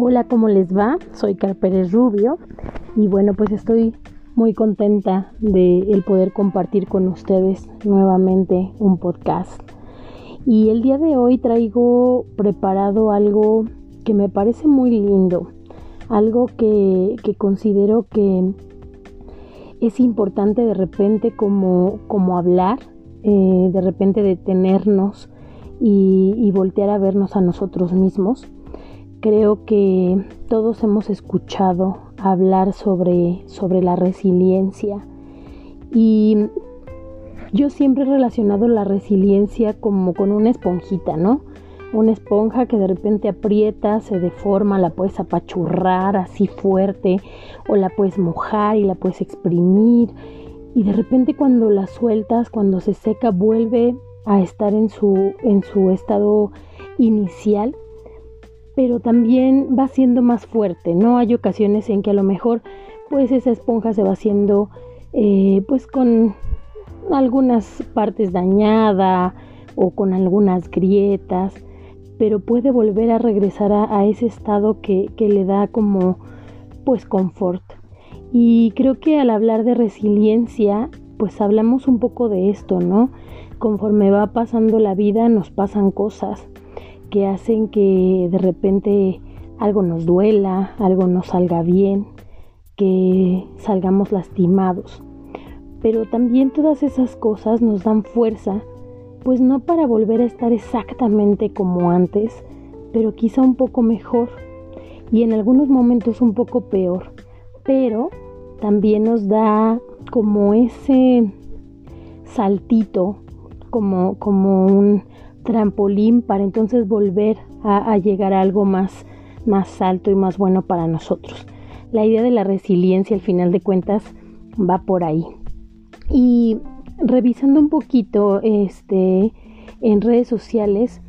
Hola, ¿cómo les va? Soy Carpérez Rubio y bueno, pues estoy muy contenta de el poder compartir con ustedes nuevamente un podcast. Y el día de hoy traigo preparado algo que me parece muy lindo, algo que, que considero que es importante de repente como, como hablar, eh, de repente detenernos y, y voltear a vernos a nosotros mismos Creo que todos hemos escuchado hablar sobre, sobre la resiliencia y yo siempre he relacionado la resiliencia como con una esponjita, ¿no? Una esponja que de repente aprieta, se deforma, la puedes apachurrar así fuerte o la puedes mojar y la puedes exprimir y de repente cuando la sueltas, cuando se seca, vuelve a estar en su, en su estado inicial pero también va siendo más fuerte, ¿no? Hay ocasiones en que a lo mejor pues esa esponja se va haciendo eh, pues con algunas partes dañada o con algunas grietas, pero puede volver a regresar a, ese estado que, que le da como pues confort. Y creo que al hablar de resiliencia, pues hablamos un poco de esto, ¿no? Conforme va pasando la vida nos pasan cosas que hacen que de repente algo nos duela, algo nos salga bien, que salgamos lastimados. Pero también todas esas cosas nos dan fuerza, pues no para volver a estar exactamente como antes, pero quizá un poco mejor y en algunos momentos un poco peor, pero también nos da como ese saltito, como, como un trampolín para entonces volver a, llegar a algo más, más alto y más bueno para nosotros. La idea de la resiliencia al final de cuentas va por ahí. Y revisando un poquito este, en redes sociales,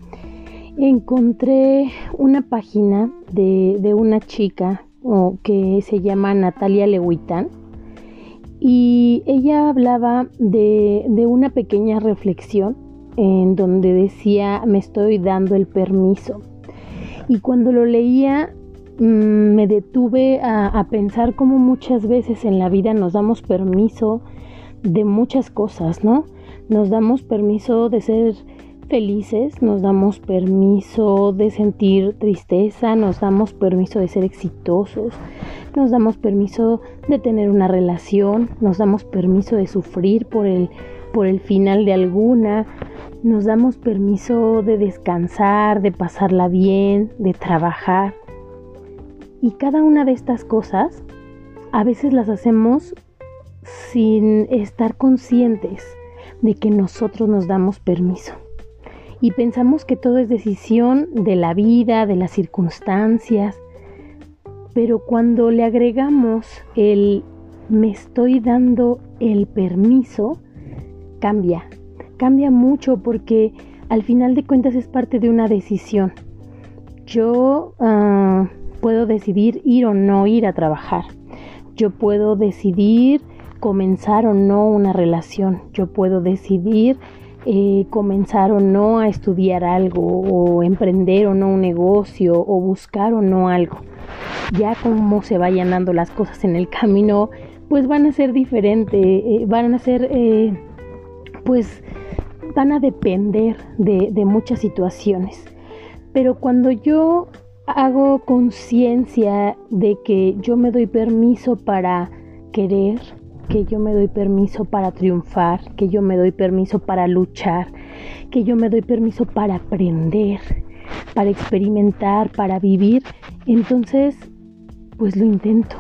encontré una página de, una chica que se llama Natalia Lehuitán y ella hablaba de, de una pequeña reflexión en donde decía me estoy dando el permiso. Y cuando lo leía mm, me detuve a, pensar cómo muchas veces en la vida nos damos permiso de muchas cosas, ¿no? Nos damos permiso de ser felices, nos damos permiso de sentir tristeza, nos damos permiso de ser exitosos, nos damos permiso de tener una relación, nos damos permiso de sufrir por el, por el final de alguna, nos damos permiso de descansar, de pasarla bien, de trabajar. Y cada una de estas cosas a veces las hacemos sin estar conscientes de que nosotros nos damos permiso. Y pensamos que todo es decisión de la vida, de las circunstancias. Pero cuando le agregamos el me estoy dando el permiso, cambia, cambia mucho porque al final de cuentas es parte de una decisión. Yo ah, puedo decidir ir o no ir a trabajar. Yo puedo decidir comenzar o no una relación. Yo puedo decidir eh, comenzar o no a estudiar algo o emprender o no un negocio o buscar o no algo. Ya como se vayan dando las cosas en el camino, pues van a ser diferentes, eh, van a ser eh, pues van a depender de, muchas situaciones. Pero cuando yo hago conciencia de que yo me doy permiso para querer, que yo me doy permiso para triunfar, que yo me doy permiso para luchar, que yo me doy permiso para aprender, para experimentar, para vivir, entonces pues lo intento,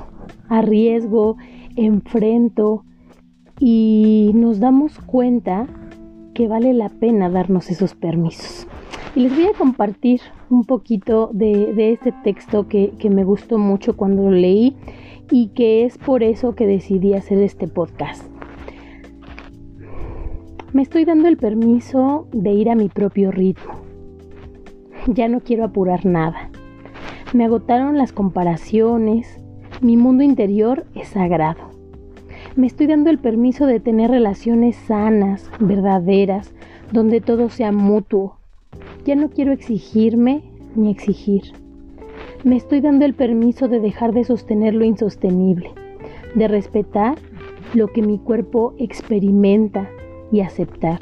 arriesgo, enfrento y nos damos cuenta que vale la pena darnos esos permisos. Y les voy a compartir un poquito de, este texto que, que me gustó mucho cuando lo leí y que es por eso que decidí hacer este podcast. Me estoy dando el permiso de ir a mi propio ritmo. Ya no quiero apurar nada. Me agotaron las comparaciones. Mi mundo interior es sagrado me estoy dando el permiso de tener relaciones sanas, verdaderas, donde todo sea mutuo. Ya no quiero exigirme ni exigir. Me estoy dando el permiso de dejar de sostener lo insostenible, de respetar lo que mi cuerpo experimenta y aceptar.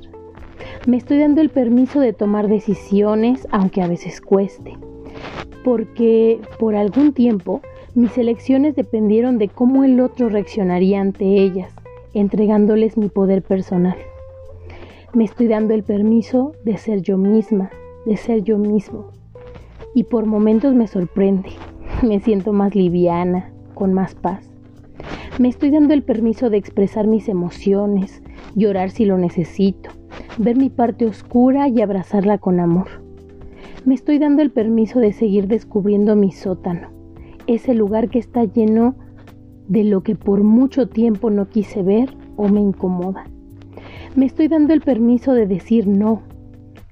Me estoy dando el permiso de tomar decisiones, aunque a veces cueste, porque por algún tiempo mis elecciones dependieron de cómo el otro reaccionaría ante ellas, entregándoles mi poder personal. Me estoy dando el permiso de ser yo misma, de ser yo mismo. Y por momentos me sorprende, me siento más liviana, con más paz. Me estoy dando el permiso de expresar mis emociones, llorar si lo necesito, ver mi parte oscura y abrazarla con amor. Me estoy dando el permiso de seguir descubriendo mi sótano, ese lugar que está lleno de lo que por mucho tiempo no quise ver o me incomoda. Me estoy dando el permiso de decir no,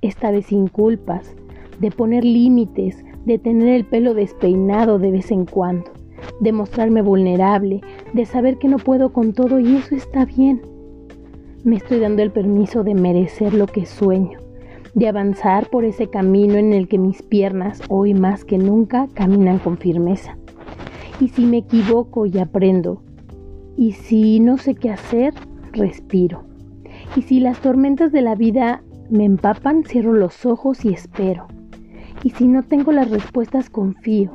esta vez sin culpas, de poner límites, de tener el pelo despeinado de vez en cuando, de mostrarme vulnerable, de saber que no puedo con todo y eso está bien. Me estoy dando el permiso de merecer lo que sueño, de avanzar por ese camino en el que mis piernas hoy más que nunca caminan con firmeza. Y si me equivoco y aprendo, y si no sé qué hacer, respiro. Y si las tormentas de la vida me empapan, cierro los ojos y espero. Y si no tengo las respuestas, confío.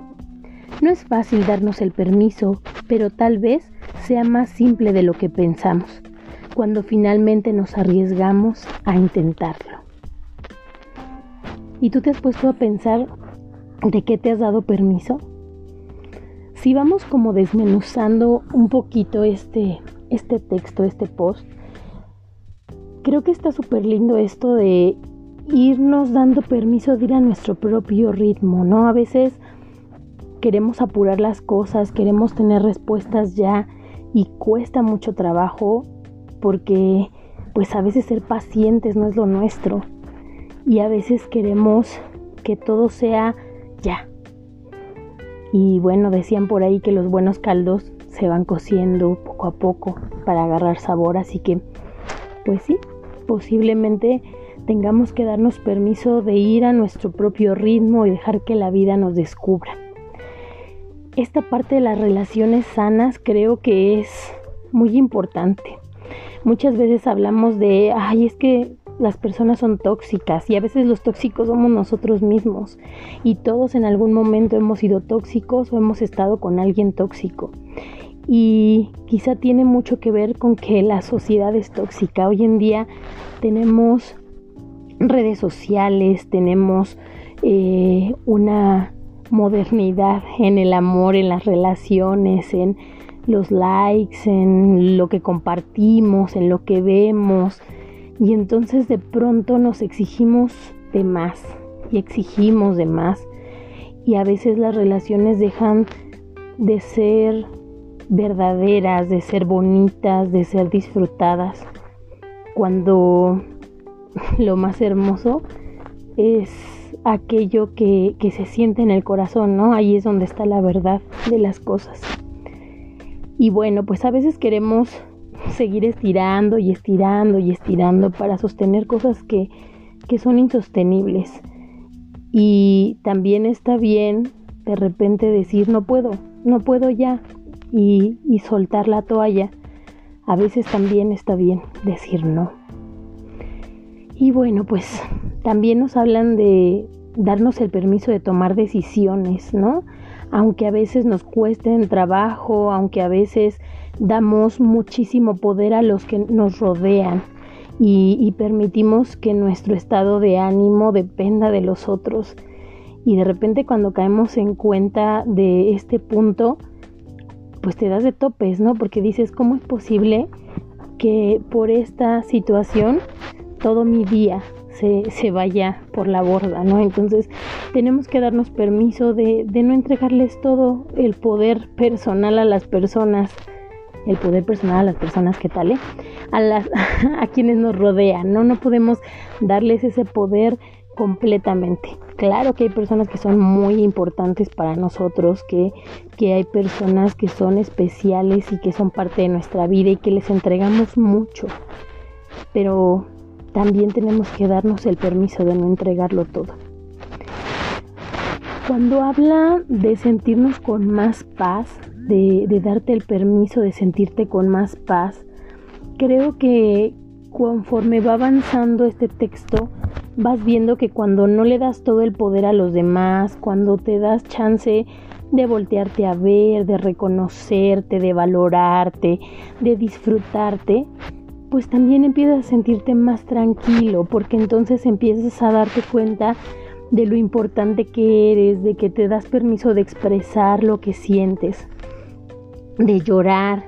No es fácil darnos el permiso, pero tal vez sea más simple de lo que pensamos, cuando finalmente nos arriesgamos a intentarlo. ¿Y tú te has puesto a pensar de qué te has dado permiso? Si vamos como desmenuzando un poquito este, este texto, este post, creo que está súper lindo esto de irnos dando permiso de ir a nuestro propio ritmo, ¿no? A veces queremos apurar las cosas, queremos tener respuestas ya y cuesta mucho trabajo porque pues a veces ser pacientes no es lo nuestro y a veces queremos que todo sea ya. Y bueno, decían por ahí que los buenos caldos se van cociendo poco a poco para agarrar sabor, así que pues sí, posiblemente tengamos que darnos permiso de ir a nuestro propio ritmo y dejar que la vida nos descubra. Esta parte de las relaciones sanas creo que es muy importante. Muchas veces hablamos de, ay, es que las personas son tóxicas y a veces los tóxicos somos nosotros mismos y todos en algún momento hemos sido tóxicos o hemos estado con alguien tóxico y quizá tiene mucho que ver con que la sociedad es tóxica. Hoy en día tenemos redes sociales, tenemos eh, una modernidad en el amor, en las relaciones, en los likes, en lo que compartimos, en lo que vemos. Y entonces de pronto nos exigimos de más y exigimos de más. Y a veces las relaciones dejan de ser verdaderas, de ser bonitas, de ser disfrutadas, cuando lo más hermoso es aquello que, que, se siente en el corazón, ¿no? Ahí es donde está la verdad de las cosas. Y bueno, pues a veces queremos seguir estirando y estirando y estirando para sostener cosas que, que son insostenibles. Y también está bien de repente decir, no puedo, no puedo ya, y, soltar la toalla. A veces también está bien decir no. Y bueno, pues también nos hablan de darnos el permiso de tomar decisiones, ¿no? Aunque a veces nos cuesten trabajo, aunque a veces damos muchísimo poder a los que nos rodean y, y, permitimos que nuestro estado de ánimo dependa de los otros. Y de repente cuando caemos en cuenta de este punto, pues te das de topes, ¿no? Porque dices, ¿cómo es posible que por esta situación todo mi día se, vaya por la borda, ¿no? Entonces tenemos que darnos permiso de, no entregarles todo el poder personal a las personas, el poder personal a las personas que tal. A, las, a quienes nos rodean, ¿no? No podemos darles ese poder completamente. Claro que hay personas que son muy importantes para nosotros, que, que hay personas que son especiales y que son parte de nuestra vida y que les entregamos mucho. Pero también tenemos que darnos el permiso de no entregarlo todo. Cuando habla de sentirnos con más paz, de, darte el permiso de sentirte con más paz, creo que conforme va avanzando este texto, vas viendo que cuando no le das todo el poder a los demás, cuando te das chance de voltearte a ver, de reconocerte, de valorarte, de disfrutarte, pues también empiezas a sentirte más tranquilo, porque entonces empiezas a darte cuenta de lo importante que eres, de que te das permiso de expresar lo que sientes, de llorar,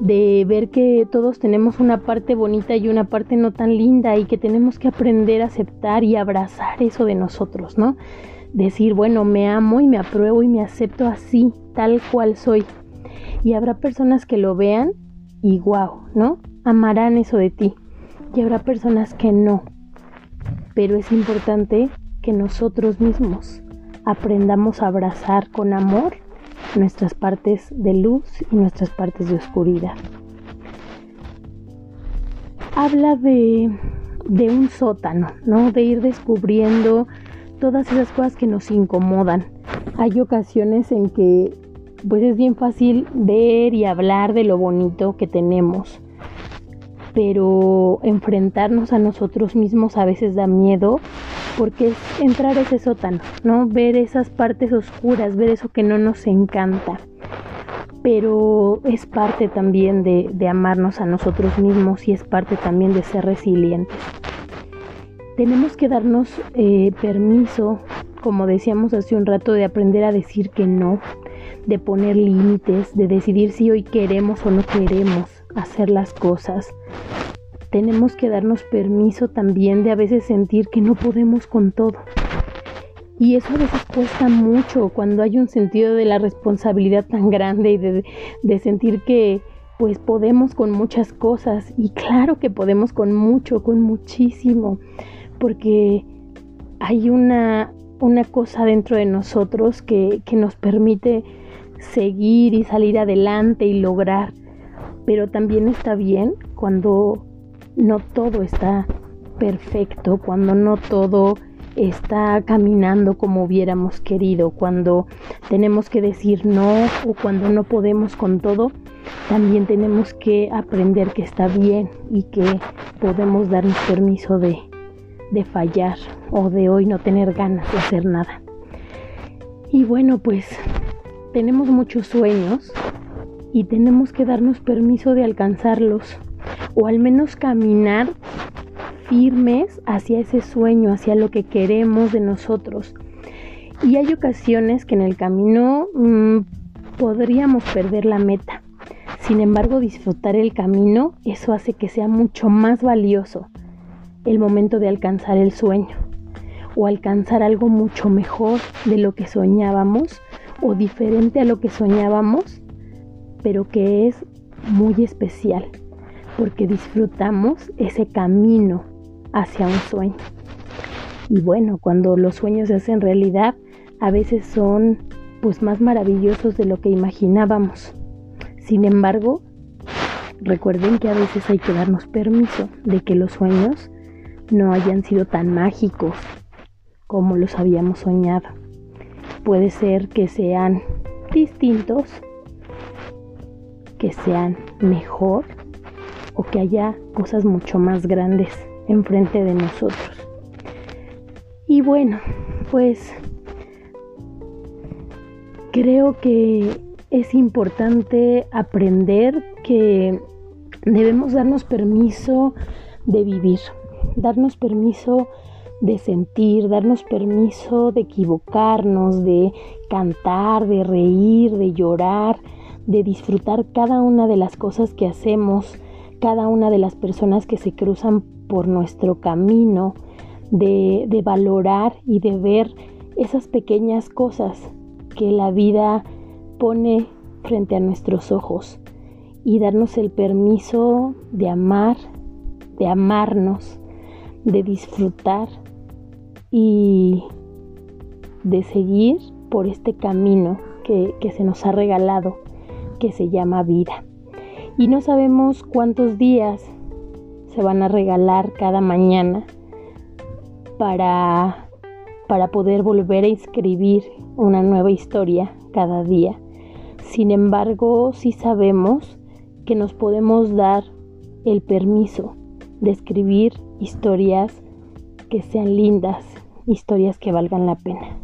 de ver que todos tenemos una parte bonita y una parte no tan linda y que tenemos que aprender a aceptar y abrazar eso de nosotros, ¿no? Decir, bueno, me amo y me apruebo y me acepto así, tal cual soy. Y habrá personas que lo vean y wow, ¿no? Amarán eso de ti. Y habrá personas que no. Pero es importante que nosotros mismos aprendamos a abrazar con amor nuestras partes de luz y nuestras partes de oscuridad. Habla de, de un sótano, ¿no? De ir descubriendo todas esas cosas que nos incomodan. Hay ocasiones en que pues es bien fácil ver y hablar de lo bonito que tenemos, pero enfrentarnos a nosotros mismos a veces da miedo porque es entrar a ese sótano, ¿no? Ver esas partes oscuras, ver eso que no nos encanta. Pero es parte también de, amarnos a nosotros mismos y es parte también de ser resilientes. Tenemos que darnos eh, permiso, como decíamos hace un rato, de aprender a decir que no, de poner límites, de decidir si hoy queremos o no queremos hacer las cosas, tenemos que darnos permiso también de a veces sentir que no podemos con todo. Y eso a veces cuesta mucho cuando hay un sentido de la responsabilidad tan grande y de, sentir que pues podemos con muchas cosas. Y claro que podemos con mucho, con muchísimo, porque hay una, una cosa dentro de nosotros que, que nos permite seguir y salir adelante y lograr. Pero también está bien cuando no todo está perfecto, cuando no todo está caminando como hubiéramos querido, cuando tenemos que decir no o cuando no podemos con todo, también tenemos que aprender que está bien y que podemos darnos permiso de, de fallar o de hoy no tener ganas de hacer nada. Y bueno, pues tenemos muchos sueños y tenemos que darnos permiso de alcanzarlos o al menos caminar firmes hacia ese sueño, hacia lo que queremos de nosotros. Y hay ocasiones que en el camino mm, podríamos perder la meta. Sin embargo, disfrutar el camino, eso hace que sea mucho más valioso el momento de alcanzar el sueño o alcanzar algo mucho mejor de lo que soñábamos o diferente a lo que soñábamos, pero que es muy especial porque disfrutamos ese camino hacia un sueño. Y bueno, cuando los sueños se hacen realidad, a veces son pues más maravillosos de lo que imaginábamos. Sin embargo, recuerden que a veces hay que darnos permiso de que los sueños no hayan sido tan mágicos como los habíamos soñado. Puede ser que sean distintos, que sean mejor o que haya cosas mucho más grandes enfrente de nosotros. Y bueno, pues creo que es importante aprender que debemos darnos permiso de vivir, darnos permiso de sentir, darnos permiso de equivocarnos, de cantar, de reír, de llorar, de disfrutar cada una de las cosas que hacemos, cada una de las personas que se cruzan por nuestro camino, de, de valorar y de ver esas pequeñas cosas que la vida pone frente a nuestros ojos y darnos el permiso de amar, de amarnos, de disfrutar y de seguir por este camino que, que se nos ha regalado, que se llama vida y no sabemos cuántos días se van a regalar cada mañana para para poder volver a escribir una nueva historia cada día. Sin embargo, sí sabemos que nos podemos dar el permiso de escribir historias que sean lindas, historias que valgan la pena.